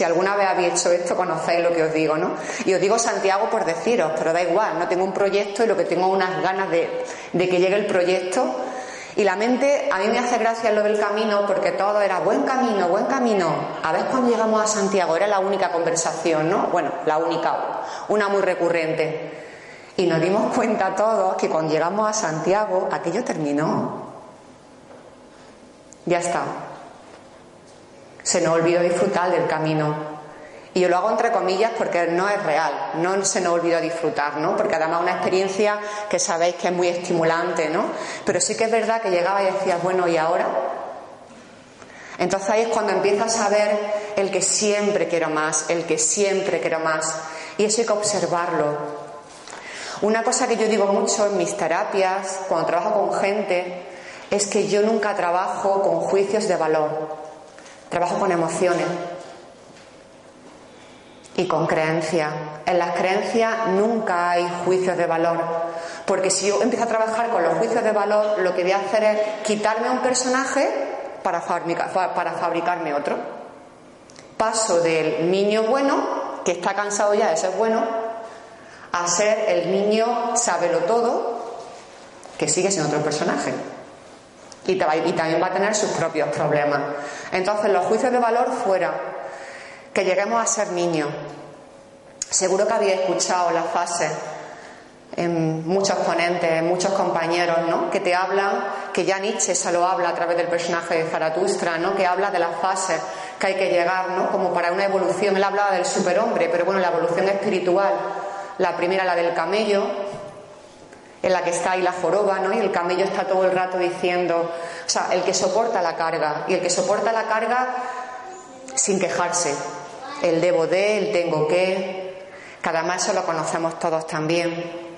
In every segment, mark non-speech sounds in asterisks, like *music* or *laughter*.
Si alguna vez habéis hecho esto, conocéis lo que os digo, ¿no? Y os digo Santiago por deciros, pero da igual, no tengo un proyecto y lo que tengo unas ganas de, de que llegue el proyecto. Y la mente, a mí me hace gracia lo del camino porque todo era buen camino, buen camino. A ver cuando llegamos a Santiago, era la única conversación, ¿no? Bueno, la única, una muy recurrente. Y nos dimos cuenta todos que cuando llegamos a Santiago, aquello terminó. Ya está se nos olvidó disfrutar del camino. Y yo lo hago entre comillas porque no es real, no se nos olvidó disfrutar, ¿no? Porque además es una experiencia que sabéis que es muy estimulante, ¿no? Pero sí que es verdad que llegaba y decías, bueno, ¿y ahora? Entonces ahí es cuando empiezas a ver el que siempre quiero más, el que siempre quiero más. Y eso hay que observarlo. Una cosa que yo digo mucho en mis terapias, cuando trabajo con gente, es que yo nunca trabajo con juicios de valor. Trabajo con emociones y con creencias. En las creencias nunca hay juicios de valor, porque si yo empiezo a trabajar con los juicios de valor, lo que voy a hacer es quitarme un personaje para, para fabricarme otro. Paso del niño bueno, que está cansado ya de ser bueno, a ser el niño sábelo todo, que sigue siendo otro personaje y, también va a tener sus propios problemas. Entonces, los juicios de valor fuera, que lleguemos a ser niños. Seguro que habéis escuchado las fases en muchos ponentes, en muchos compañeros, ¿no? Que te hablan, que ya Nietzsche se lo habla a través del personaje de Zaratustra, ¿no? Que habla de las fases que hay que llegar, ¿no? Como para una evolución. Él hablaba del superhombre, pero bueno, la evolución espiritual. La primera, la del camello, en la que está ahí la joroba, ¿no? Y el camello está todo el rato diciendo, o sea, el que soporta la carga, y el que soporta la carga sin quejarse, el debo de, el tengo que, cada más eso lo conocemos todos también.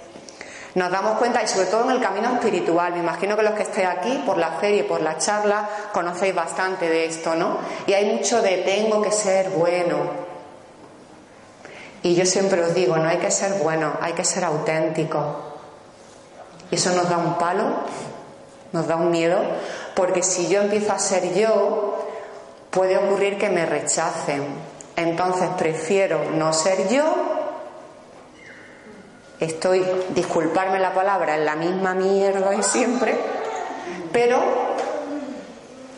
Nos damos cuenta, y sobre todo en el camino espiritual, me imagino que los que estéis aquí, por la feria y por la charla, conocéis bastante de esto, ¿no? Y hay mucho de tengo que ser bueno. Y yo siempre os digo, no hay que ser bueno, hay que ser auténtico. Y eso nos da un palo, nos da un miedo, porque si yo empiezo a ser yo, puede ocurrir que me rechacen. Entonces prefiero no ser yo. Estoy, disculparme la palabra, en la misma mierda de siempre, pero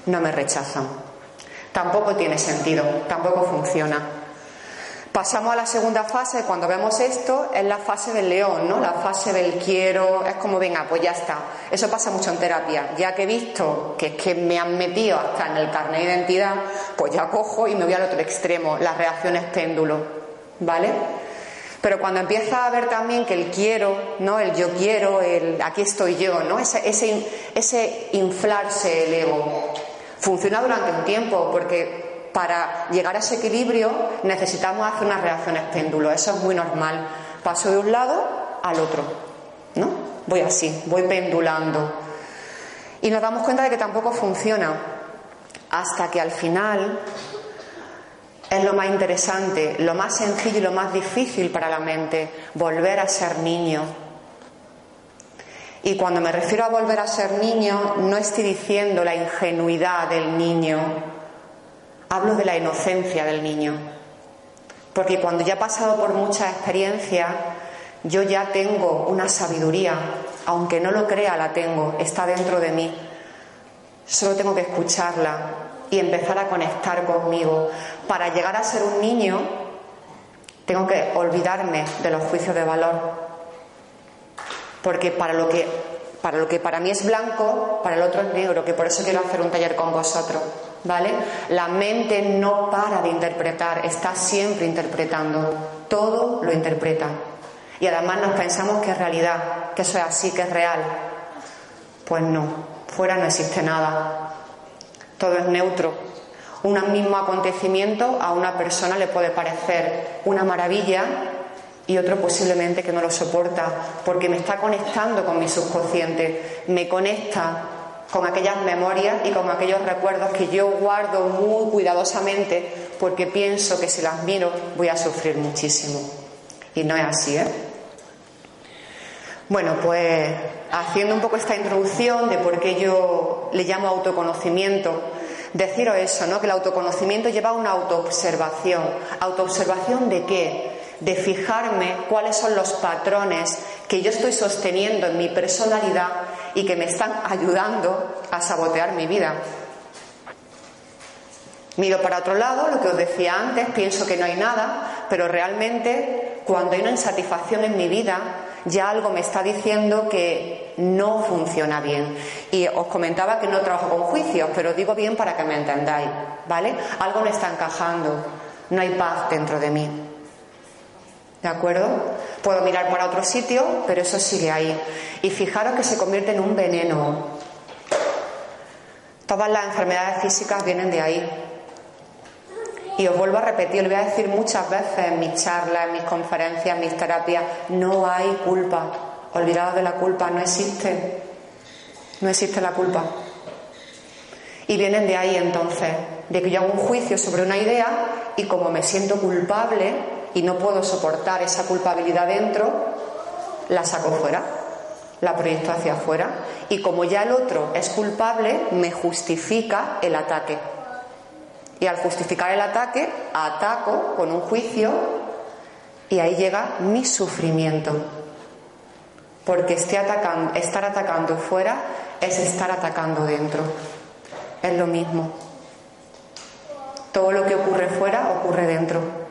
no me rechazan. Tampoco tiene sentido, tampoco funciona. Pasamos a la segunda fase, cuando vemos esto, es la fase del león, ¿no? La fase del quiero, es como, venga, pues ya está. Eso pasa mucho en terapia. Ya que he visto que es que me han metido hasta en el carnet de identidad, pues ya cojo y me voy al otro extremo, las reacciones péndulo, ¿vale? Pero cuando empieza a ver también que el quiero, ¿no? El yo quiero, el aquí estoy yo, ¿no? Ese, ese, inflarse el ego. Funciona durante un tiempo, porque para llegar a ese equilibrio necesitamos hacer unas reacciones péndulo. Eso es muy normal. Paso de un lado al otro. ¿No? Voy así, voy pendulando. Y nos damos cuenta de que tampoco funciona. Hasta que al final es lo más interesante, lo más sencillo y lo más difícil para la mente, volver a ser niño. Y cuando me refiero a volver a ser niño, no estoy diciendo la ingenuidad del niño, hablo de la inocencia del niño. Porque cuando ya he pasado por mucha experiencia, yo ya tengo una sabiduría, aunque no lo crea, la tengo, está dentro de mí. Solo tengo que escucharla y empezar a conectar conmigo. Para llegar a ser un niño, tengo que olvidarme de los juicios de valor. Porque para lo que para lo que para mí es blanco, para el otro es negro, que por eso quiero hacer un taller con vosotros, ¿vale? La mente no para de interpretar, está siempre interpretando, todo lo interpreta. Y además nos pensamos que es realidad, que eso es así, que es real. Pues no, fuera no existe nada. Todo es neutro. Un mismo acontecimiento a una persona le puede parecer una maravilla y otro posiblemente que no lo soporta porque me está conectando con mi subconsciente, me conecta con aquellas memorias y con aquellos recuerdos que yo guardo muy cuidadosamente porque pienso que si las miro voy a sufrir muchísimo. Y no es así, ¿eh? Bueno, pues haciendo un poco esta introducción de por qué yo le llamo autoconocimiento, deciros eso, ¿no? Que el autoconocimiento lleva a una autoobservación. ¿Autoobservación de qué? De fijarme cuáles son los patrones que yo estoy sosteniendo en mi personalidad y que me están ayudando a sabotear mi vida. Miro para otro lado, lo que os decía antes, pienso que no hay nada, pero realmente cuando hay una insatisfacción en mi vida, ya algo me está diciendo que no funciona bien. Y os comentaba que no trabajo con juicios, pero digo bien para que me entendáis, ¿vale? Algo no está encajando, no hay paz dentro de mí. ¿De acuerdo? Puedo mirar para otro sitio, pero eso sigue ahí. Y fijaros que se convierte en un veneno. Todas las enfermedades físicas vienen de ahí. Y os vuelvo a repetir, lo voy a decir muchas veces en mis charlas, en mis conferencias, en mis terapias, no hay culpa. Olvidados de la culpa, no existe. No existe la culpa. Y vienen de ahí entonces, de que yo hago un juicio sobre una idea y como me siento culpable y no puedo soportar esa culpabilidad dentro, la saco fuera, la proyecto hacia afuera. Y como ya el otro es culpable, me justifica el ataque. Y al justificar el ataque, ataco con un juicio y ahí llega mi sufrimiento. Porque atacando, estar atacando fuera es estar atacando dentro. Es lo mismo. Todo lo que ocurre fuera ocurre dentro.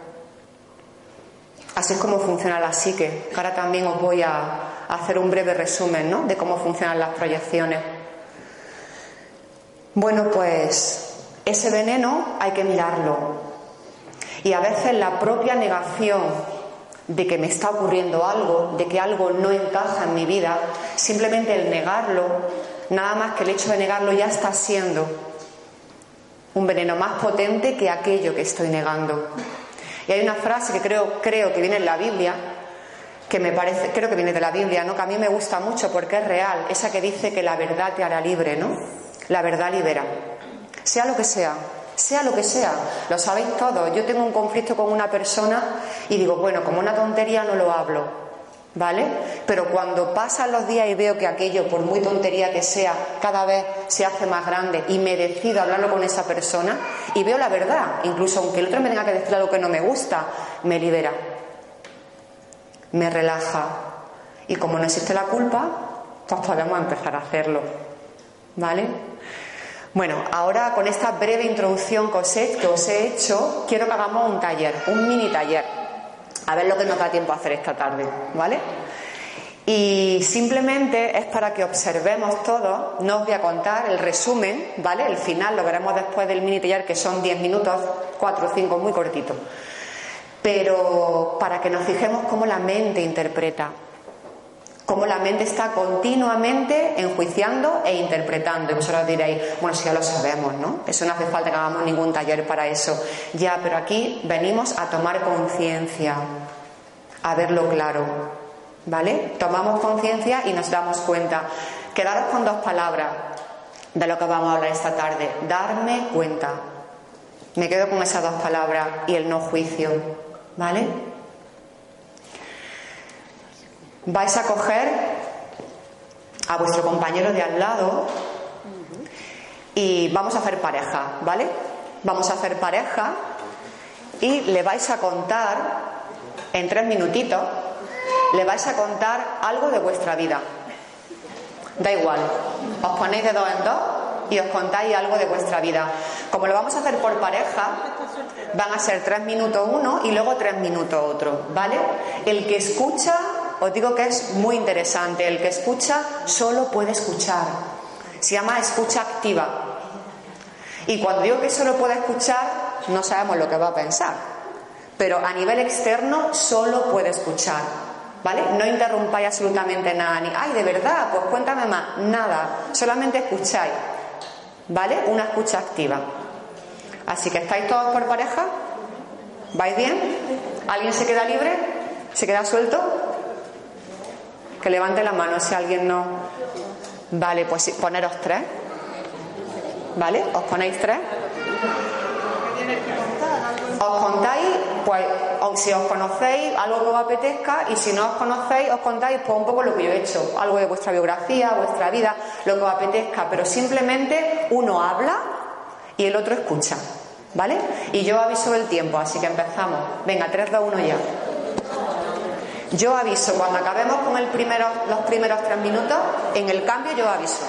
Así es como funciona la psique. Ahora también os voy a hacer un breve resumen ¿no? de cómo funcionan las proyecciones. Bueno, pues ese veneno hay que mirarlo. Y a veces la propia negación de que me está ocurriendo algo, de que algo no encaja en mi vida, simplemente el negarlo, nada más que el hecho de negarlo ya está siendo un veneno más potente que aquello que estoy negando. Y hay una frase que creo, creo que viene en la Biblia, que me parece, creo que viene de la Biblia, ¿no? Que a mí me gusta mucho porque es real, esa que dice que la verdad te hará libre, ¿no? La verdad libera sea lo que sea, sea lo que sea, lo sabéis todos. Yo tengo un conflicto con una persona y digo, bueno, como una tontería no lo hablo, ¿vale? Pero cuando pasan los días y veo que aquello, por muy tontería que sea, cada vez se hace más grande y me decido a hablarlo con esa persona y veo la verdad, incluso aunque el otro me tenga que decir algo que no me gusta, me libera, me relaja. Y como no existe la culpa, pues podemos empezar a hacerlo, ¿vale? Bueno, ahora con esta breve introducción que os, he, hecho, quiero que hagamos un taller, un mini taller. A ver lo que nos da tiempo a hacer esta tarde, ¿vale? Y simplemente es para que observemos todo. No os voy a contar el resumen, ¿vale? El final lo veremos después del mini taller, que son 10 minutos, 4 o 5, muy cortito. Pero para que nos fijemos cómo la mente interpreta cómo la mente está continuamente enjuiciando e interpretando. Y vosotros diréis, bueno, si ya lo sabemos, ¿no? Eso no hace falta que hagamos ningún taller para eso. Ya, pero aquí venimos a tomar conciencia, a verlo claro, ¿vale? Tomamos conciencia y nos damos cuenta. Quedaros con dos palabras de lo que vamos a hablar esta tarde. Darme cuenta. Me quedo con esas dos palabras y el no juicio, ¿vale? Vais a coger a vuestro compañero de al lado y vamos a hacer pareja, ¿vale? Vamos a hacer pareja y le vais a contar en tres minutitos, le vais a contar algo de vuestra vida. Da igual, os ponéis de dos en dos y os contáis algo de vuestra vida. Como lo vamos a hacer por pareja, van a ser tres minutos uno y luego tres minutos otro, ¿vale? El que escucha, os digo que es muy interesante, el que escucha solo puede escuchar. Se llama escucha activa. Y cuando digo que solo puede escuchar, no sabemos lo que va a pensar. Pero a nivel externo solo puede escuchar. ¿Vale? No interrumpáis absolutamente nada, ni, ay, de verdad, pues cuéntame más, nada, solamente escucháis. ¿Vale? Una escucha activa. Así que estáis todos por pareja. ¿Vais bien? ¿Alguien se queda libre? ¿Se queda suelto? Que levante la mano si alguien no. Vale, pues poneros tres. ¿Vale? ¿Os ponéis tres? Os contáis, pues, si os conocéis, algo que os apetezca, y si no os conocéis, os contáis pues, un poco lo que yo he hecho, algo de vuestra biografía, vuestra vida, lo que os apetezca, pero simplemente uno habla y el otro escucha. ¿Vale? Y yo aviso el tiempo, así que empezamos. Venga, 3, 2, 1 ya. Yo aviso, cuando acabemos con el primero, los primeros tres minutos, en el cambio yo aviso.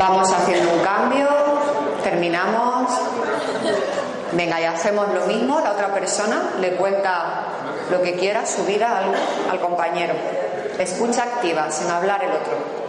Vamos haciendo un cambio, terminamos. Venga, y hacemos lo mismo. La otra persona le cuenta lo que quiera, su vida al, al compañero. Escucha activa, sin hablar el otro.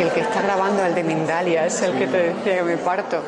Que el que está grabando el de Mindalia es el que te decía que me parto.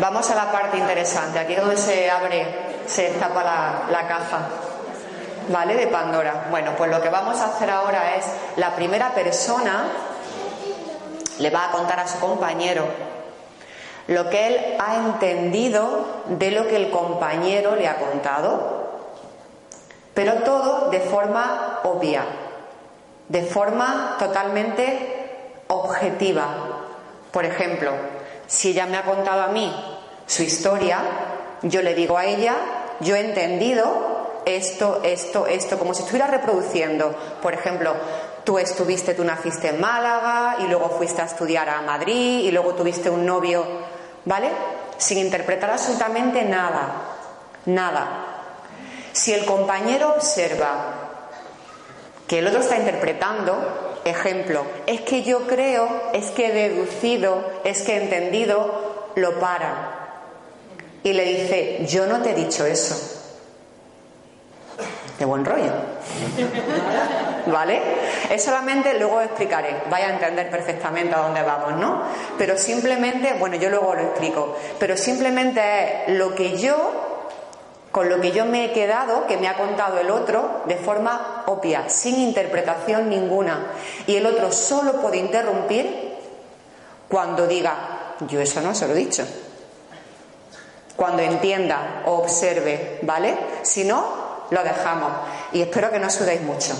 Vamos a la parte interesante, aquí es donde se abre, se tapa la, caja. ¿Vale? De Pandora. Bueno, pues lo que vamos a hacer ahora es, la primera persona le va a contar a su compañero lo que él ha entendido de lo que el compañero le ha contado, pero todo de forma obvia, de forma totalmente objetiva. Por ejemplo, si ella me ha contado a mí su historia, yo le digo a ella, yo he entendido esto, esto, esto, como si estuviera reproduciendo. Por ejemplo, tú estuviste, tú naciste en Málaga y luego fuiste a estudiar a Madrid y luego tuviste un novio, ¿vale? Sin interpretar absolutamente nada, nada. Si el compañero observa que el otro está interpretando, ejemplo, es que yo creo, es que he deducido, es que he entendido, lo para. Y le dice, yo no te he dicho eso. De buen rollo. ¿Vale? Es solamente, luego explicaré, vaya a entender perfectamente a dónde vamos, ¿no? Pero simplemente, bueno, yo luego lo explico, pero simplemente es lo que yo con lo que yo me he quedado, que me ha contado el otro, de forma obvia, sin interpretación ninguna. Y el otro solo puede interrumpir cuando diga, yo eso no se lo he dicho. Cuando entienda o observe, ¿vale? Si no, lo dejamos. Y espero que no sudéis mucho.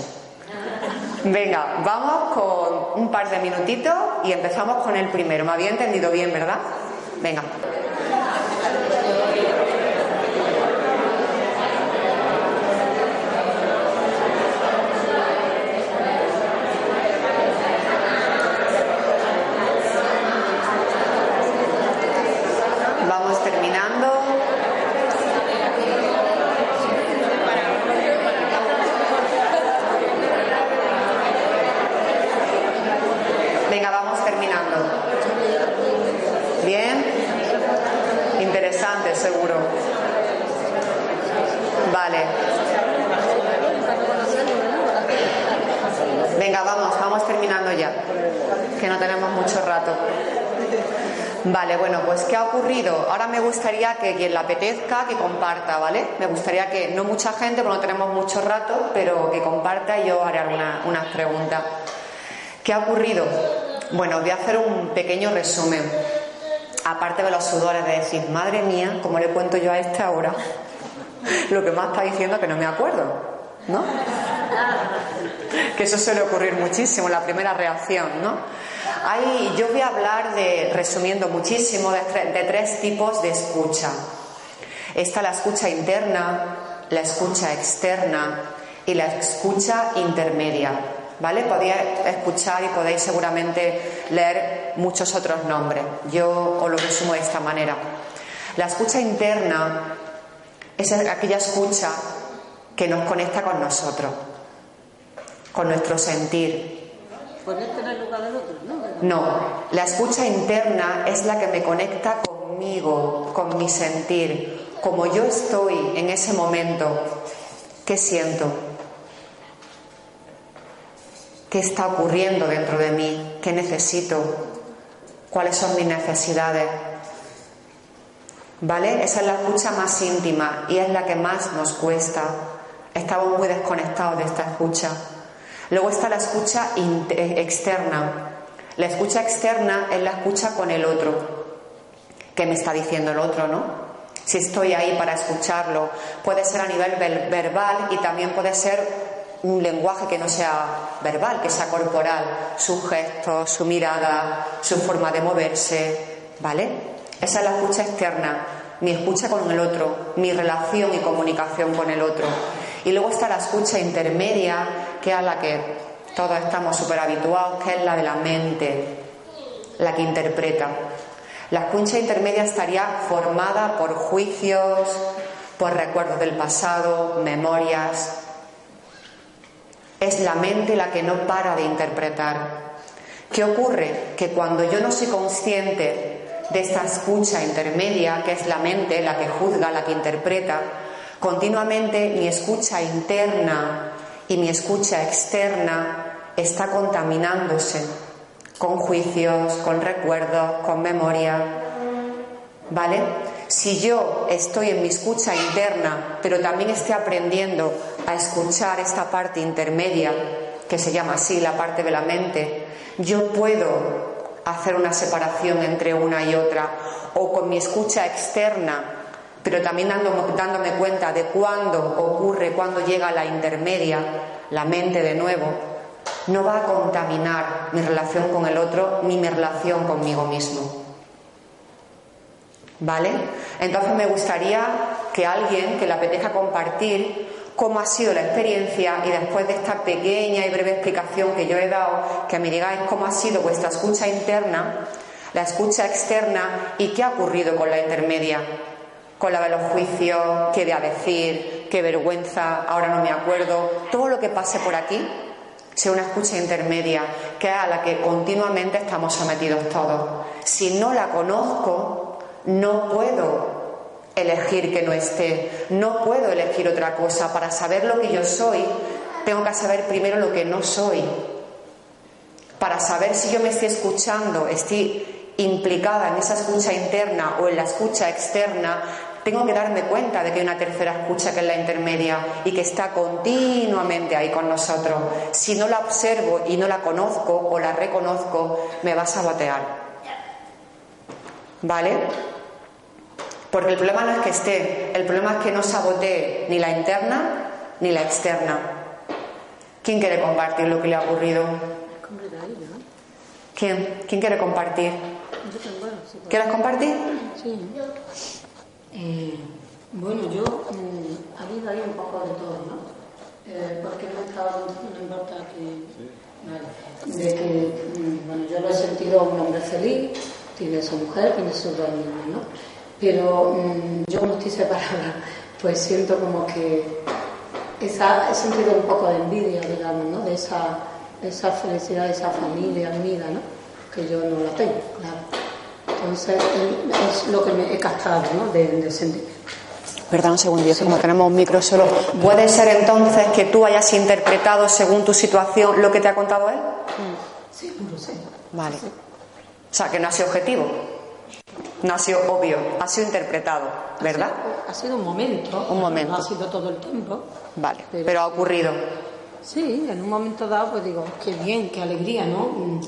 Venga, vamos con un par de minutitos y empezamos con el primero. ¿Me había entendido bien, verdad? Venga. Vale, bueno, pues ¿qué ha ocurrido? Ahora me gustaría que quien le apetezca, que comparta, ¿vale? Me gustaría que, no mucha gente, porque no tenemos mucho rato, pero que comparta y yo haré algunas unas preguntas. ¿Qué ha ocurrido? Bueno, voy a hacer un pequeño resumen. Aparte de los sudores de decir, madre mía, ¿cómo le cuento yo a esta hora? Lo que más está diciendo que no me acuerdo, ¿no? Que eso suele ocurrir muchísimo, la primera reacción, ¿no? yo voy a hablar de, resumiendo muchísimo, de, tres tipos de escucha. Está la escucha interna, la escucha externa y la escucha intermedia. ¿Vale? Podéis escuchar y podéis seguramente leer muchos otros nombres. Yo os lo resumo de esta manera. La escucha interna es aquella escucha que nos conecta con nosotros, con nuestro sentir, Ponerte en el lugar del otro, ¿no? No, la escucha interna es la que me conecta conmigo, con mi sentir, como yo estoy en ese momento. ¿Qué siento? ¿Qué está ocurriendo dentro de mí? ¿Qué necesito? ¿Cuáles son mis necesidades? ¿Vale? Esa es la escucha más íntima y es la que más nos cuesta. Estamos muy desconectados de esta escucha. Luego está la escucha eh, externa. La escucha externa es la escucha con el otro. ¿Qué me está diciendo el otro, no? Si estoy ahí para escucharlo, puede ser a nivel verbal y también puede ser un lenguaje que no sea verbal, que sea corporal, su gesto, su mirada, su forma de moverse, ¿vale? Esa es la escucha externa, mi escucha con el otro, mi relación y comunicación con el otro. Y luego está la escucha intermedia, que es a la que todos estamos súper habituados, que es la de la mente, la que interpreta. La escucha intermedia estaría formada por juicios, por recuerdos del pasado, memorias. Es la mente la que no para de interpretar. ¿Qué ocurre? Que cuando yo no soy consciente de esta escucha intermedia, que es la mente la que juzga, la que interpreta, continuamente mi escucha interna y mi escucha externa está contaminándose con juicios, con recuerdos, con memoria. ¿Vale? Si yo estoy en mi escucha interna, pero también estoy aprendiendo a escuchar esta parte intermedia, que se llama así, la parte de la mente, yo puedo hacer una separación entre una y otra, o con mi escucha externa, pero también dándome, cuenta de cuándo ocurre, cuándo llega la intermedia, la mente de nuevo, no va a contaminar mi relación con el otro ni mi relación conmigo mismo. ¿Vale? Entonces me gustaría que alguien que le apetezca compartir cómo ha sido la experiencia y después de esta pequeña y breve explicación que yo he dado, que me digáis cómo ha sido vuestra escucha interna, la escucha externa y qué ha ocurrido con la intermedia, con la de los juicios, qué de a decir, qué vergüenza, ahora no me acuerdo, todo lo que pase por aquí sea una escucha intermedia, que es a la que continuamente estamos sometidos todos. Si no la conozco, no puedo elegir que no esté, no puedo elegir otra cosa. Para saber lo que yo soy, tengo que saber primero lo que no soy. Para saber si yo me estoy escuchando, estoy implicada en esa escucha interna o en la escucha externa, tengo que darme cuenta de que hay una tercera escucha que es la intermedia y que está continuamente ahí con nosotros. Si no la observo y no la conozco o la reconozco, me va a sabotear. ¿Vale? Porque el problema no es que esté, el problema es que no sabotee ni la interna ni la externa. ¿Quién quiere compartir lo que le ha ocurrido? ¿Quién? ¿Quién quiere compartir? ¿Quieres compartir? Sí. Eh, bueno, yo mm, a mí daría un poco de todo, ¿no? Eh, porque no estaba, no importa que, de que, mm, bueno, yo lo he sentido un hombre feliz, tiene su mujer, tiene sus dos ¿no? Pero mm, yo no estoy separada, pues siento como que esa, he sentido un poco de envidia, digamos, ¿no? De esa, esa felicidad, de esa familia unida, ¿no? Que yo no la tengo, claro. Entonces, es lo que me he captado, ¿no? De, sentir. Perdón un segundito, como tenemos un micro solo. ¿Puede ser entonces que tú hayas interpretado según tu situación lo que te ha contado él? Sí, lo sé. Vale. O sea, que no ha sido objetivo. No ha sido obvio, ha sido interpretado, ¿verdad? Ha sido, un momento. Un momento. No ha sido todo el tiempo. Vale, pero, ha ocurrido. Sí, en un momento dado, pues digo, qué bien, qué alegría, ¿no?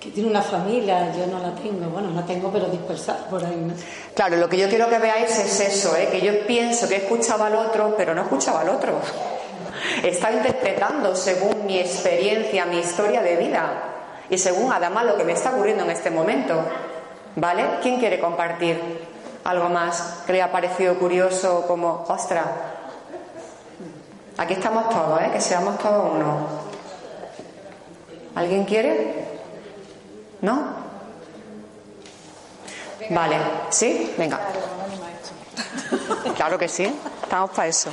que tiene una familia, yo no la tengo, bueno, la tengo pero dispersada por ahí. ¿no? Claro, lo que yo quiero que veáis es eso, ¿eh? que yo pienso que escuchaba al otro, pero no escuchaba al otro. *laughs* Está interpretando según mi experiencia, mi historia de vida y según además lo que me está ocurriendo en este momento. ¿Vale? ¿Quién quiere compartir algo más que le ha parecido curioso como, ostra? Aquí estamos todos, ¿eh? que seamos todos uno. ¿Alguien quiere? ¿No? Vale, ¿sí? Venga. Claro que sí, estamos para eso.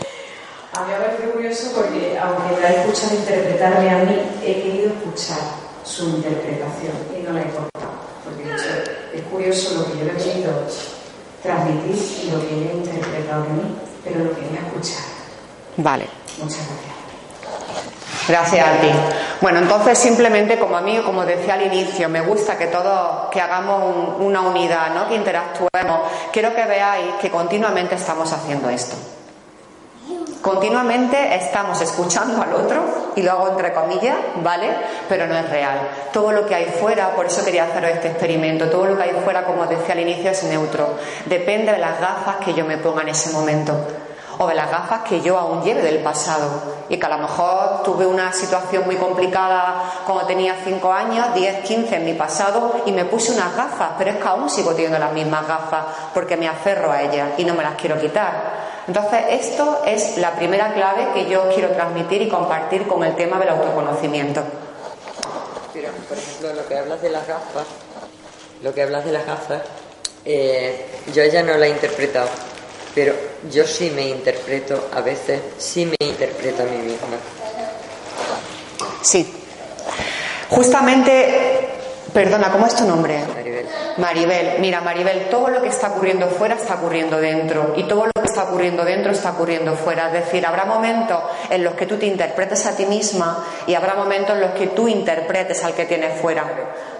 A mí me parece curioso porque, aunque la he escuchado interpretarme a mí, he querido escuchar su interpretación y no la he curioso lo que yo le he querido transmitir y lo que ella ha interpretado de mí, pero lo quería escuchar. Vale. Muchas gracias. Gracias a ti. Bueno, entonces simplemente como a mí, como decía al inicio, me gusta que todos, que hagamos una unidad, ¿no? que interactuemos. Quiero que veáis que continuamente estamos haciendo esto. Continuamente estamos escuchando al otro, y lo hago entre comillas, ¿vale? Pero no es real. Todo lo que hay fuera, por eso quería hacer este experimento, todo lo que hay fuera, como decía al inicio, es neutro. Depende de las gafas que yo me ponga en ese momento. o de las gafas que yo aún lleve del pasado y que a lo mejor tuve una situación muy complicada cuando tenía 5 años, 10, 15 en mi pasado y me puse unas gafas, pero es que aún sigo teniendo las mismas gafas porque me aferro a ellas y no me las quiero quitar. Entonces, esto es la primera clave que yo quiero transmitir y compartir con el tema del autoconocimiento. Pero, por ejemplo, lo que hablas de las gafas, lo que hablas de las gafas, eh, yo ella no la he interpretado, pero yo sí me interpreto, a veces sí me interpreto a mí misma. Sí. Justamente, perdona, ¿cómo es tu nombre? Maribel. Maribel, mira Maribel, todo lo que está ocurriendo fuera está ocurriendo dentro y todo lo que está ocurriendo dentro está ocurriendo fuera. Es decir, habrá momentos en los que tú te interpretes a ti misma y habrá momentos en los que tú interpretes al que tienes fuera,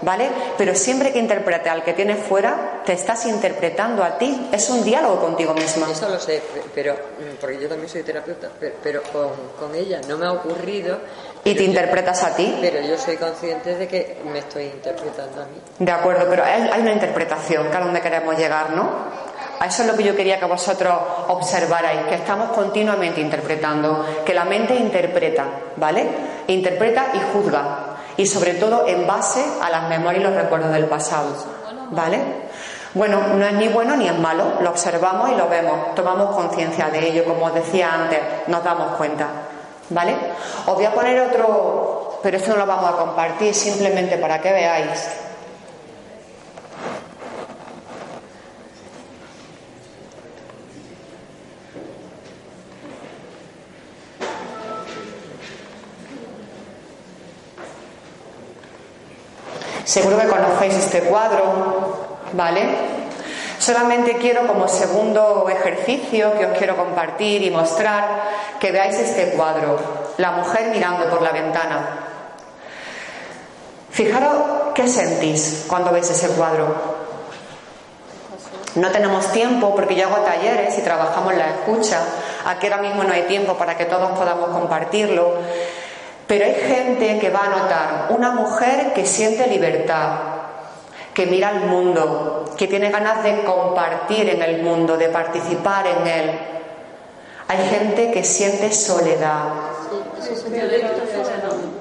¿vale? Pero siempre que interprete al que tienes fuera, te estás interpretando a ti. Es un diálogo contigo misma. Eso lo sé, pero mm, porque yo también soy terapeuta, pero, pero con, con ella no me ha ocurrido. Y te yo- interpretas a ti. Pero yo soy consciente de que me estoy interpretando a mí. De acuerdo, pero hay hay una interpretación, que a donde queremos llegar, ¿no? A eso es lo que yo quería que vosotros observarais, que estamos continuamente interpretando, que la mente interpreta, ¿vale? Interpreta y juzga, y sobre todo en base a las memorias y los recuerdos del pasado, ¿vale? Bueno, no es ni bueno ni es malo, lo observamos y lo vemos, tomamos conciencia de ello, como os decía antes, nos damos cuenta, ¿vale? Os voy a poner otro, pero esto no lo vamos a compartir, simplemente para que veáis. Seguro que conocéis este cuadro, ¿vale? Solamente quiero como segundo ejercicio que os quiero compartir y mostrar que veáis este cuadro, la mujer mirando por la ventana. Fijaros qué sentís cuando veis ese cuadro. No tenemos tiempo porque yo hago talleres y trabajamos la escucha. Aquí ahora mismo no hay tiempo para que todos podamos compartirlo. Pero hay gente que va a notar una mujer que siente libertad, que mira al mundo, que tiene ganas de compartir en el mundo, de participar en él. Hay gente que siente soledad.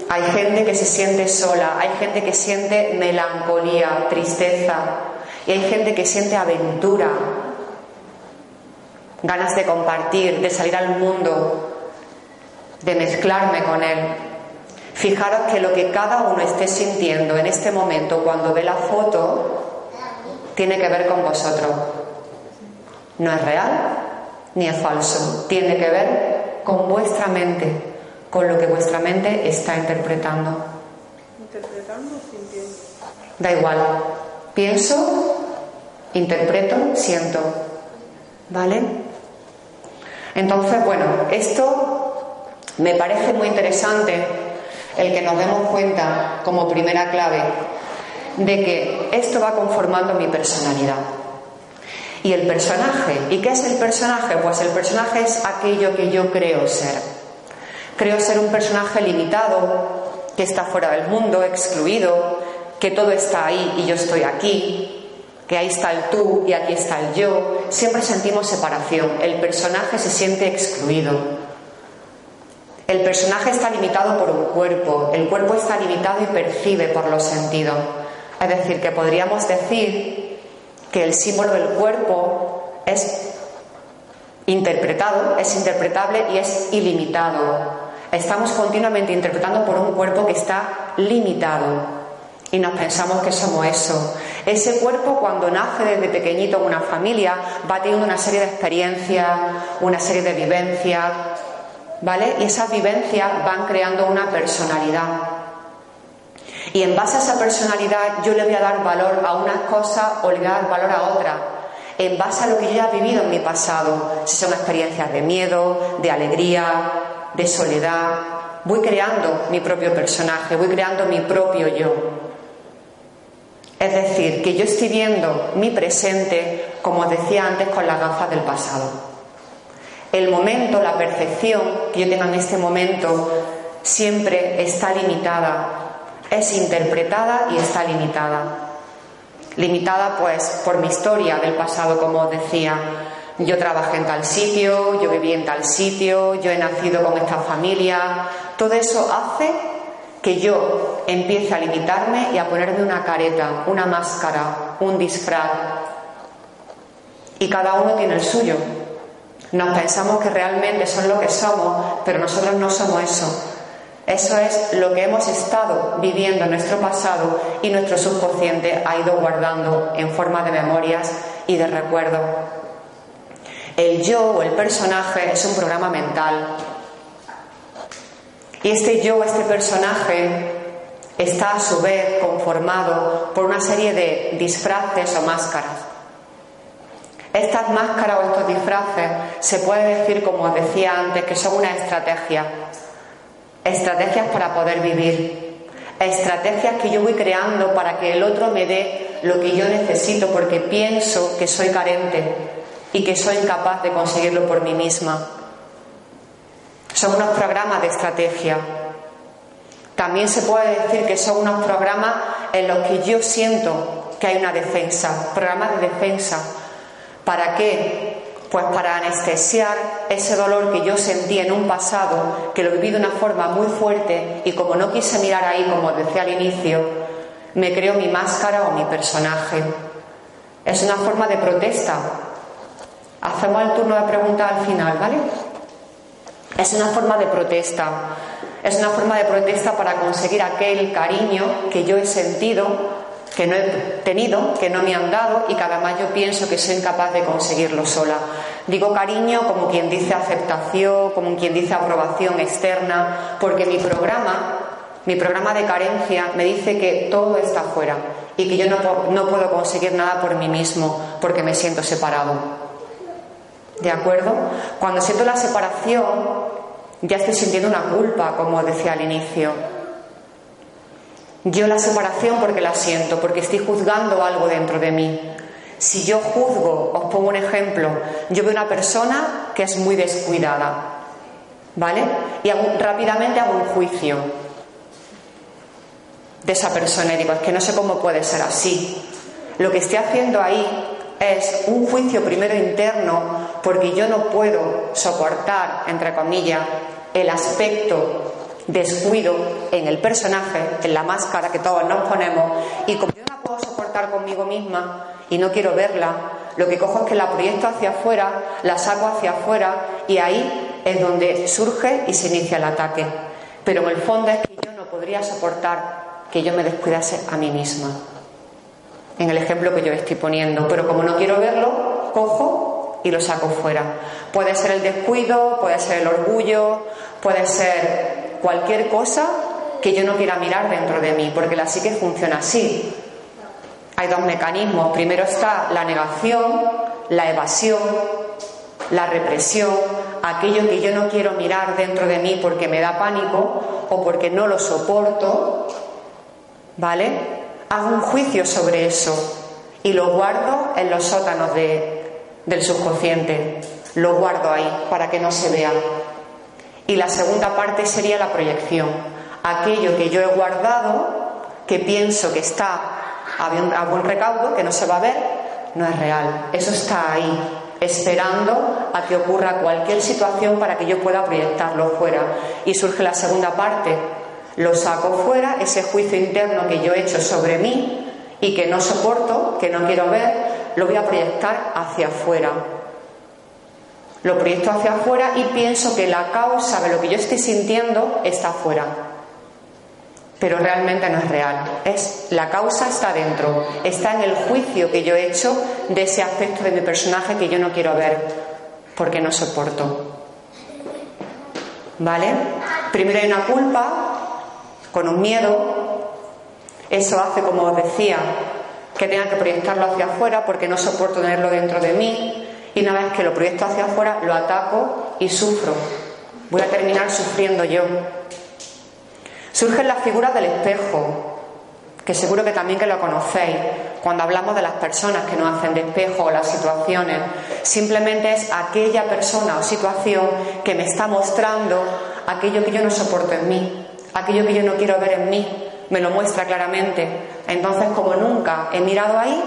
Hay gente que se siente sola, hay gente que siente melancolía, tristeza, y hay gente que siente aventura, ganas de compartir, de salir al mundo, de mezclarme con él. Fijaros que lo que cada uno esté sintiendo en este momento cuando ve la foto tiene que ver con vosotros. No es real ni es falso. Tiene que ver con vuestra mente, con lo que vuestra mente está interpretando. Interpretando o sintiendo. Da igual. Pienso, interpreto, siento. ¿Vale? Entonces, bueno, esto me parece muy interesante el que nos demos cuenta como primera clave de que esto va conformando mi personalidad. Y el personaje, ¿y qué es el personaje? Pues el personaje es aquello que yo creo ser. Creo ser un personaje limitado, que está fuera del mundo, excluido, que todo está ahí y yo estoy aquí, que ahí está el tú y aquí está el yo. Siempre sentimos separación. El personaje se siente excluido. El personaje está limitado por un cuerpo, el cuerpo está limitado y percibe por los sentidos. Es decir, que podríamos decir que el símbolo del cuerpo es interpretado, es interpretable y es ilimitado. Estamos continuamente interpretando por un cuerpo que está limitado y nos pensamos que somos eso. Ese cuerpo cuando nace desde pequeñito en una familia va teniendo una serie de experiencias, una serie de vivencias, ¿vale? Y esas vivencias van creando una personalidad. Y en base a esa personalidad yo le voy a dar valor a unas cosas o le voy a dar valor a otras. En base a lo que yo ya he vivido en mi pasado, si son experiencias de miedo, de alegría, de soledad, voy creando mi propio personaje, voy creando mi propio yo. Es decir, que yo estoy viendo mi presente, como os decía antes, con las gafas del pasado. El momento, la percepción que yo tenga en este momento, siempre está limitada, es interpretada y está limitada. Limitada pues por mi historia del pasado, como os decía, Yo trabajé en tal sitio, yo viví en tal sitio, yo he nacido con esta familia. Todo eso hace que yo empiece a limitarme y a ponerme una careta, una máscara, un disfraz. Y cada uno tiene el suyo. Nos pensamos que realmente son lo que somos, pero nosotros no somos eso. Eso es lo que hemos estado viviendo en nuestro pasado y nuestro subconsciente ha ido guardando en forma de memorias y de recuerdos. El yo o el personaje es un programa mental. Y este yo, este personaje, está a su vez conformado por una serie de disfraces o máscaras. Estas máscaras o estos disfraces se puede decir, como decía antes, que son una estrategia. Estrategias para poder vivir. Estrategias que yo voy creando para que el otro me dé lo que yo necesito porque pienso que soy carente y que soy incapaz de conseguirlo por mí misma. Son unos programas de estrategia. También se puede decir que son unos programas en los que yo siento que hay una defensa, programas de defensa. ¿Para qué? Pues para anestesiar ese dolor que yo sentí en un pasado, que lo viví de una forma muy fuerte y como no quise mirar ahí, como decía al inicio, me creo mi máscara o mi personaje. Es una forma de protesta, Hacemos el turno de preguntas al final, ¿vale? Es una forma de protesta. Es una forma de protesta para conseguir aquel cariño que yo he sentido, que no he tenido, que no me han dado y que además yo pienso que soy incapaz de conseguirlo sola. Digo cariño como quien dice aceptación, como quien dice aprobación externa, porque mi programa, mi programa de carencia me dice que todo está fuera y que yo no, no puedo conseguir nada por mí mismo porque me siento separado. ¿De acuerdo? Cuando siento la separación, ya estoy sintiendo una culpa, como decía al inicio. Yo la separación porque la siento, porque estoy juzgando algo dentro de mí. Si yo juzgo, os pongo un ejemplo, yo veo una persona que es muy descuidada, ¿vale? Y rápidamente hago un juicio de esa persona y digo, es que no sé cómo puede ser así. Lo que estoy haciendo ahí es un juicio primero interno porque yo no puedo soportar, entre comillas, el aspecto descuido en el personaje, en la máscara que todos nos ponemos, y como yo no la puedo soportar conmigo misma y no quiero verla, lo que cojo es que la proyecto hacia afuera, la saco hacia afuera y ahí es donde surge y se inicia el ataque. Pero en el fondo es que yo no podría soportar que yo me descuidase a mí misma en el ejemplo que yo estoy poniendo. Pero como no quiero verlo, cojo y lo saco fuera. Puede ser el descuido, puede ser el orgullo, puede ser cualquier cosa que yo no quiera mirar dentro de mí, porque la psique funciona así. Hay dos mecanismos. Primero está la negación, la evasión, la represión, aquello que yo no quiero mirar dentro de mí porque me da pánico o porque no lo soporto, ¿vale? hago un juicio sobre eso y lo guardo en los sótanos del subconsciente. Lo guardo ahí para que no se vea. Y la segunda parte sería la proyección. Aquello que yo he guardado, que pienso que está a buen recaudo, que no se va a ver, no es real. Eso está ahí, esperando a que ocurra cualquier situación para que yo pueda proyectarlo fuera. Y surge la segunda parte, lo saco fuera, ese juicio interno que yo he hecho sobre mí y que no soporto, que no quiero ver, lo voy a proyectar hacia afuera. Lo proyecto hacia afuera y pienso que la causa de lo que yo estoy sintiendo está afuera. Pero realmente no es real. Es la causa está dentro, está en el juicio que yo he hecho de ese aspecto de mi personaje que yo no quiero ver porque no soporto. ¿Vale? Primero hay una culpa, con un miedo, eso hace, como os decía, que tenga que proyectarlo hacia afuera porque no soporto tenerlo dentro de mí y una vez que lo proyecto hacia afuera lo ataco y sufro. Voy a terminar sufriendo yo. Surgen las figuras del espejo, que seguro que también que lo conocéis, cuando hablamos de las personas que nos hacen de espejo o las situaciones. Simplemente es aquella persona o situación que me está mostrando aquello que yo no soporto en mí aquello que yo no quiero ver en mí, me lo muestra claramente. Entonces, como nunca he mirado ahí,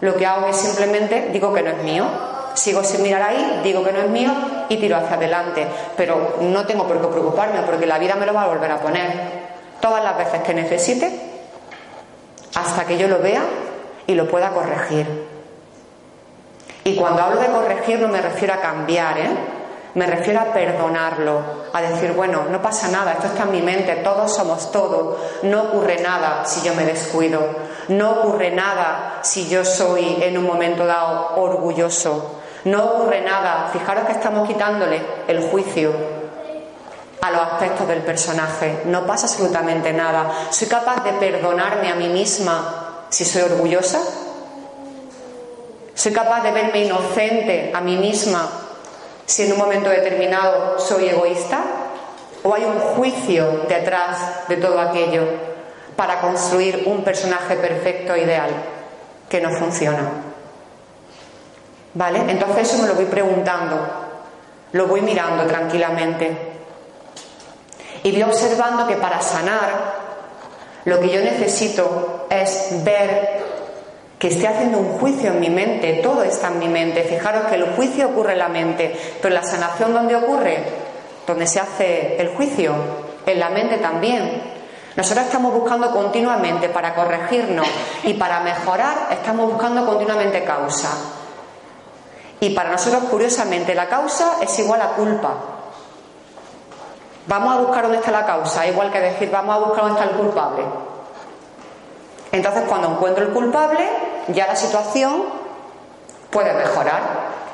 lo que hago es simplemente digo que no es mío sigo sin mirar ahí, digo que no es mío y tiro hacia adelante. Pero no tengo por qué preocuparme porque la vida me lo va a volver a poner todas las veces que necesite hasta que yo lo vea y lo pueda corregir. Y cuando hablo de corregir no me refiero a cambiar, ¿eh? Me refiero a perdonarlo, a decir, bueno, no pasa nada, esto está en mi mente, todos somos todo, no ocurre nada si yo me descuido, no ocurre nada si yo soy en un momento dado orgulloso, no ocurre nada, fijaros que estamos quitándole el juicio a los aspectos del personaje, no pasa absolutamente nada, soy capaz de perdonarme a mí misma si soy orgullosa, soy capaz de verme inocente a mí misma si en un momento determinado soy egoísta o hay un juicio detrás de todo aquello para construir un personaje perfecto ideal que no funciona. ¿Vale? Entonces eso me lo voy preguntando, lo voy mirando tranquilamente y voy observando que para sanar lo que yo necesito es ver que esté haciendo un juicio en mi mente, todo está en mi mente. Fijaros que el juicio ocurre en la mente, pero la sanación ¿dónde ocurre? Donde se hace el juicio, en la mente también. Nosotros estamos buscando continuamente para corregirnos y para mejorar, estamos buscando continuamente causa. Y para nosotros, curiosamente, la causa es igual a culpa. Vamos a buscar dónde está la causa, igual que decir vamos a buscar dónde está el culpable. Entonces, cuando encuentro el culpable, ya la situación puede mejorar,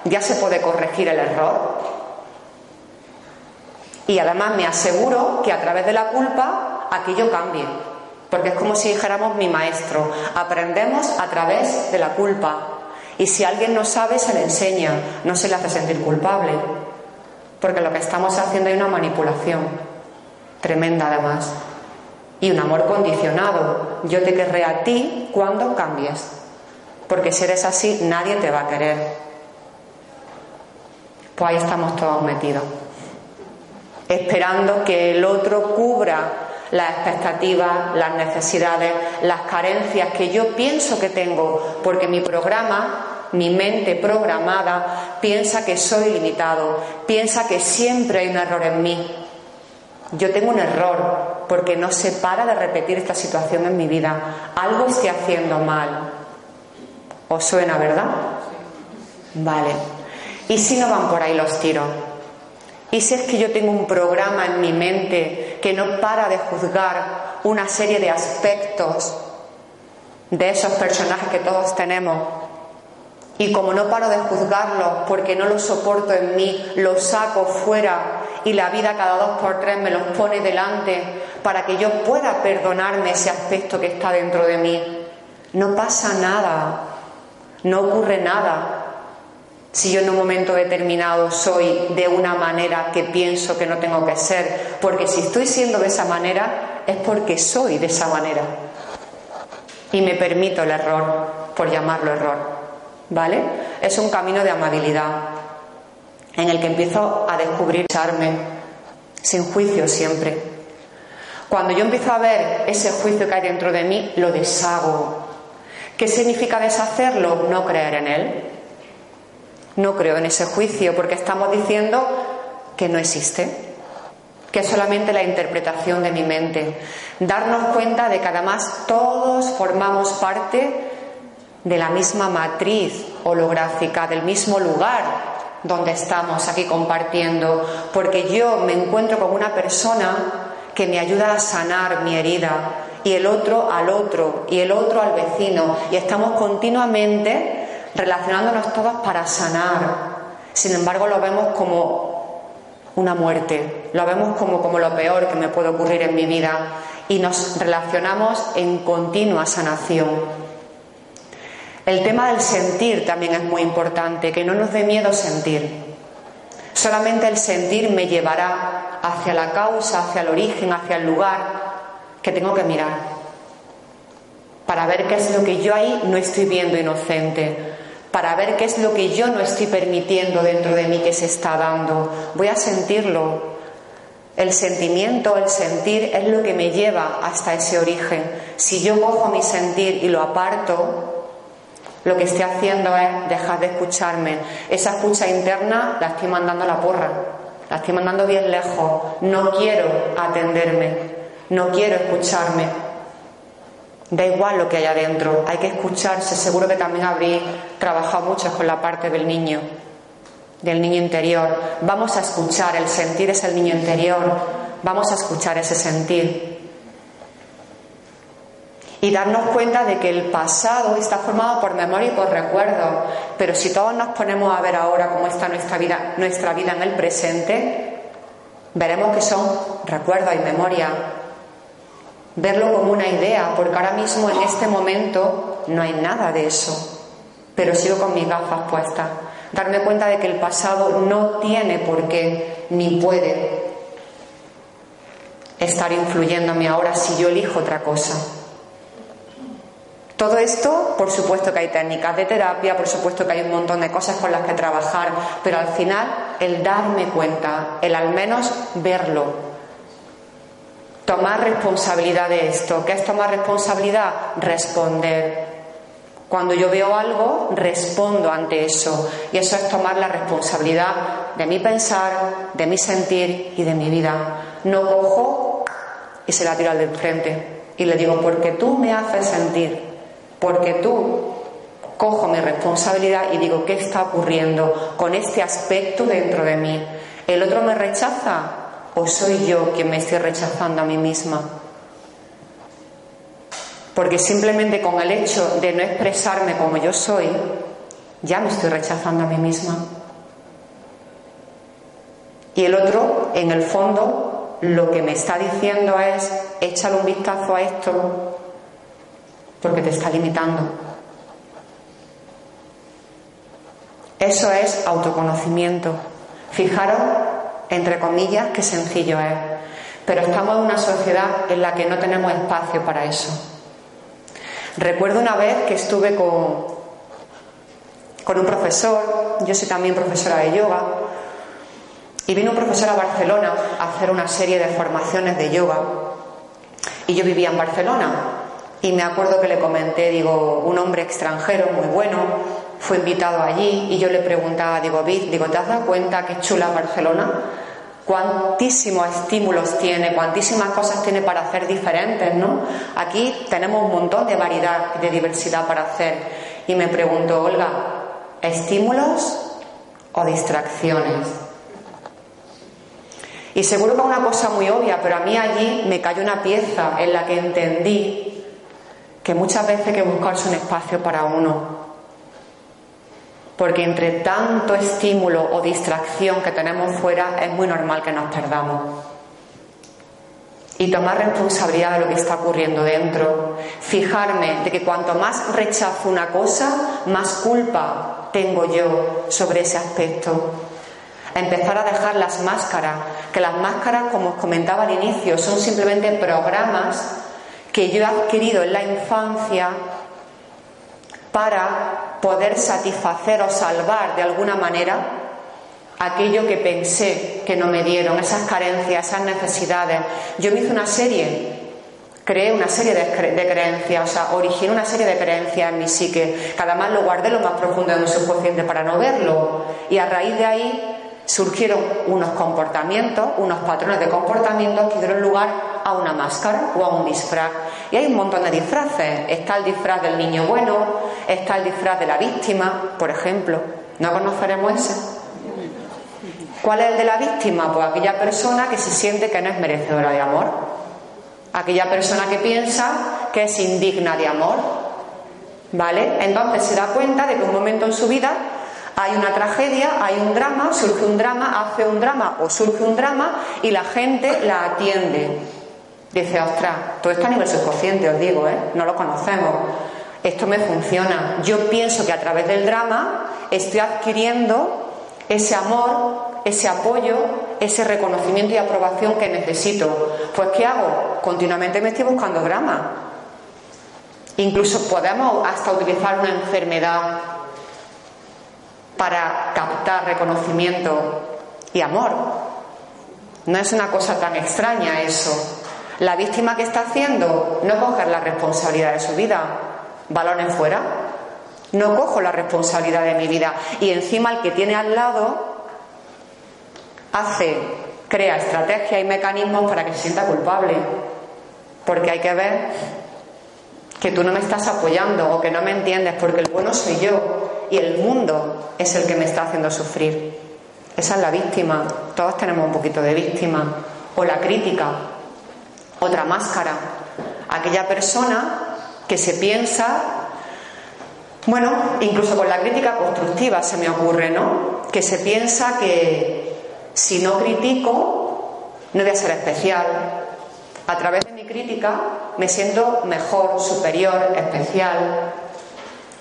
ya se puede corregir el error. Y además me aseguro que a través de la culpa aquello cambie, porque es como si dijéramos mi maestro, aprendemos a través de la culpa. Y si alguien no sabe, se le enseña, no se le hace sentir culpable, porque lo que estamos haciendo es una manipulación tremenda además y un amor condicionado. Yo te querré a ti cuando cambies, porque si eres así nadie te va a querer. Pues ahí estamos todos metidos, esperando que el otro cubra las expectativas, las necesidades, las carencias que yo pienso que tengo, porque mi programa, mi mente programada, piensa que soy limitado, piensa que siempre hay un error en mí, yo tengo un error porque no se para de repetir esta situación en mi vida. Algo estoy haciendo mal. ¿Os suena, verdad? Vale. ¿Y si no van por ahí los tiros? ¿Y si es que yo tengo un programa en mi mente que no para de juzgar una serie de aspectos de esos personajes que todos tenemos? Y como no paro de juzgarlos porque no los soporto en mí, los saco fuera y la vida cada dos por tres me los pone delante para que yo pueda perdonarme ese aspecto que está dentro de mí. No pasa nada, no ocurre nada si yo en un momento determinado soy de una manera que pienso que no tengo que ser, porque si estoy siendo de esa manera es porque soy de esa manera. Y me permito el error, por llamarlo error. ¿Vale? Es un camino de amabilidad en el que empiezo a descubrir, sin juicio siempre. Cuando yo empiezo a ver ese juicio que hay dentro de mí, lo deshago. ¿Qué significa deshacerlo? No creer en él. No creo en ese juicio porque estamos diciendo que no existe, que es solamente la interpretación de mi mente. Darnos cuenta de que además todos formamos parte de la misma matriz holográfica, del mismo lugar donde estamos aquí compartiendo, porque yo me encuentro con una persona que me ayuda a sanar mi herida y el otro al otro y el otro al vecino y estamos continuamente relacionándonos todos para sanar. Sin embargo, lo vemos como una muerte, lo vemos como, como lo peor que me puede ocurrir en mi vida y nos relacionamos en continua sanación. El tema del sentir también es muy importante, que no nos dé miedo sentir. Solamente el sentir me llevará hacia la causa, hacia el origen, hacia el lugar que tengo que mirar. Para ver qué es lo que yo ahí no estoy viendo inocente. Para ver qué es lo que yo no estoy permitiendo dentro de mí que se está dando. Voy a sentirlo. El sentimiento, el sentir es lo que me lleva hasta ese origen. Si yo cojo mi sentir y lo aparto, lo que estoy haciendo es dejar de escucharme. Esa escucha interna la estoy mandando a la porra, la estoy mandando bien lejos. No quiero atenderme, no quiero escucharme. Da igual lo que hay adentro, hay que escucharse. Seguro que también habréis trabajado mucho con la parte del niño, del niño interior. Vamos a escuchar, el sentir es el niño interior. Vamos a escuchar ese sentir y darnos cuenta de que el pasado está formado por memoria y por recuerdo. Pero si todos nos ponemos a ver ahora cómo está nuestra vida, nuestra vida en el presente, veremos que son recuerdos y memoria. Verlo como una idea, porque ahora mismo en este momento no hay nada de eso. Pero sigo con mis gafas puestas. Darme cuenta de que el pasado no tiene por qué ni puede estar influyéndome ahora si yo elijo otra cosa. Todo esto, por supuesto que hay técnicas de terapia, por supuesto que hay un montón de cosas con las que trabajar, pero al final el darme cuenta, el al menos verlo, tomar responsabilidad de esto. ¿Qué es tomar responsabilidad? Responder. Cuando yo veo algo, respondo ante eso. Y eso es tomar la responsabilidad de mi pensar, de mi sentir y de mi vida. No cojo y se la tiro al del frente. Y le digo, porque tú me haces sentir porque tú cojo mi responsabilidad y digo, ¿qué está ocurriendo con este aspecto dentro de mí? ¿El otro me rechaza o soy yo quien me estoy rechazando a mí misma? Porque simplemente con el hecho de no expresarme como yo soy, ya me estoy rechazando a mí misma. Y el otro, en el fondo, lo que me está diciendo es, échale un vistazo a esto porque te está limitando. Eso es autoconocimiento. Fijaros, entre comillas, qué sencillo es. Pero estamos en una sociedad en la que no tenemos espacio para eso. Recuerdo una vez que estuve con, con un profesor, yo soy también profesora de yoga, y vino un profesor a Barcelona a hacer una serie de formaciones de yoga. Y yo vivía en Barcelona. Y me acuerdo que le comenté, digo, un hombre extranjero muy bueno fue invitado allí y yo le preguntaba, digo, Vid, digo, ¿te has dado cuenta que chula Barcelona? Cuantísimos estímulos tiene, cuantísimas cosas tiene para hacer diferentes, ¿no? Aquí tenemos un montón de variedad, de diversidad para hacer. Y me pregunto, Olga, ¿estímulos o distracciones? Y seguro que una cosa muy obvia, pero a mí allí me cayó una pieza en la que entendí que muchas veces hay que buscarse un espacio para uno. Porque entre tanto estímulo o distracción que tenemos fuera es muy normal que nos perdamos. Y tomar responsabilidad de lo que está ocurriendo dentro. Fijarme de que cuanto más rechazo una cosa, más culpa tengo yo sobre ese aspecto. Empezar a dejar las máscaras, que las máscaras, como os comentaba al inicio, son simplemente programas que yo he adquirido en la infancia para poder satisfacer o salvar de alguna manera aquello que pensé que no me dieron, esas carencias, esas necesidades. Yo me hice una serie, creé una serie de, creencias, o sea, originé una serie de creencias en mi psique, que además lo guardé lo más profundo de mi subconsciente para no verlo. Y a raíz de ahí surgieron unos comportamientos, unos patrones de comportamiento que dieron lugar a una máscara o a un disfraz. Y hay un montón de disfraces. Está el disfraz del niño bueno, está el disfraz de la víctima, por ejemplo. ¿No conoceremos ese? ¿Cuál es el de la víctima? Pues aquella persona que se siente que no es merecedora de amor. Aquella persona que piensa que es indigna de amor. ¿Vale? Entonces se da cuenta de que un momento en su vida hay una tragedia, hay un drama, surge un drama, hace un drama o surge un drama y la gente la atiende. Dice, ostras, todo esto a nivel subconsciente, os digo, ¿eh? no lo conocemos. Esto me funciona. Yo pienso que a través del drama estoy adquiriendo ese amor, ese apoyo, ese reconocimiento y aprobación que necesito. Pues ¿qué hago? Continuamente me estoy buscando drama. Incluso podemos hasta utilizar una enfermedad para captar reconocimiento y amor. No es una cosa tan extraña eso. La víctima que está haciendo no coger la responsabilidad de su vida, balones fuera. No cojo la responsabilidad de mi vida. Y encima el que tiene al lado hace, crea estrategias y mecanismos para que se sienta culpable. Porque hay que ver que tú no me estás apoyando o que no me entiendes, porque el bueno soy yo y el mundo es el que me está haciendo sufrir. Esa es la víctima. Todos tenemos un poquito de víctima. O la crítica. Otra máscara. Aquella persona que se piensa, bueno, incluso con la crítica constructiva se me ocurre, ¿no? Que se piensa que si no critico, no voy a ser especial. A través de mi crítica me siento mejor, superior, especial.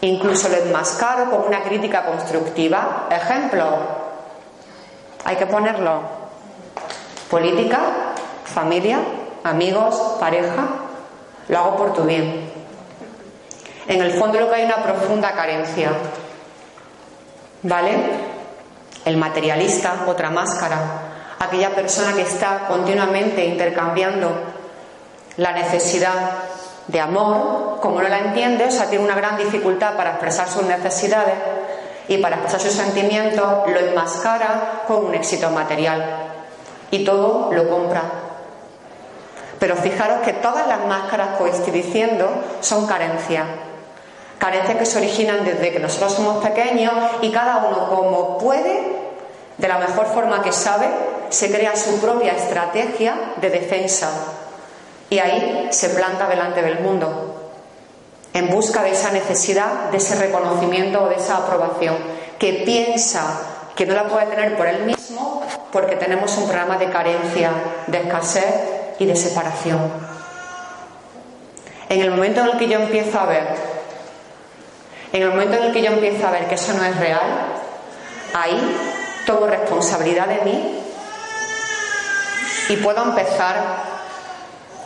Incluso lo enmascaro con una crítica constructiva. Ejemplo, hay que ponerlo. Política, familia, amigos, pareja. Lo hago por tu bien. En el fondo lo que hay una profunda carencia. ¿Vale? El materialista, otra máscara. Aquella persona que está continuamente intercambiando la necesidad de amor, como no la entiende, o sea, tiene una gran dificultad para expresar sus necesidades y para expresar sus sentimientos, lo enmascara con un éxito material y todo lo compra. Pero fijaros que todas las máscaras que estoy diciendo son carencias. Carencias que se originan desde que nosotros somos pequeños y cada uno como puede, de la mejor forma que sabe, se crea su propia estrategia de defensa y ahí se planta delante del mundo, en busca de esa necesidad, de ese reconocimiento o de esa aprobación, que piensa que no la puede tener por él mismo porque tenemos un programa de carencia, de escasez y de separación. En el momento en el que yo empiezo a ver, en el momento en el que yo empiezo a ver que eso no es real, ahí tomo responsabilidad de mí y puedo empezar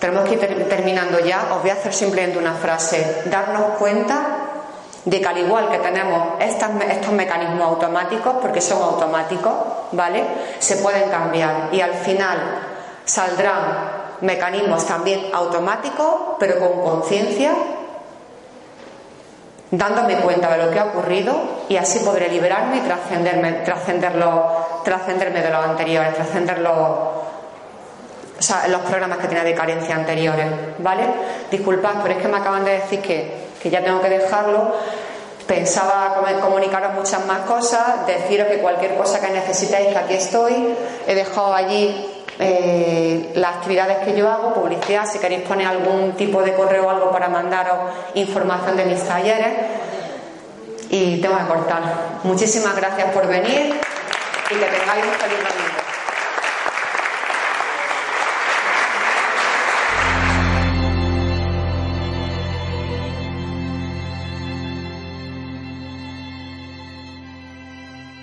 tenemos que ir terminando ya. Os voy a hacer simplemente una frase. Darnos cuenta de que al igual que tenemos estos mecanismos automáticos, porque son automáticos, ¿vale? Se pueden cambiar y al final saldrán mecanismos también automáticos, pero con conciencia, dándome cuenta de lo que ha ocurrido y así podré liberarme y trascenderme, trascenderme de los anteriores, trascenderlo o sea, los programas que tenía de carencia anteriores, ¿vale? Disculpad, pero es que me acaban de decir que, que ya tengo que dejarlo. Pensaba comunicaros muchas más cosas, deciros que cualquier cosa que necesitéis, que aquí estoy. He dejado allí eh, las actividades que yo hago, publicidad, si queréis poner algún tipo de correo o algo para mandaros información de mis talleres. Y tengo que cortar. Muchísimas gracias por venir y que tengáis un feliz domingo.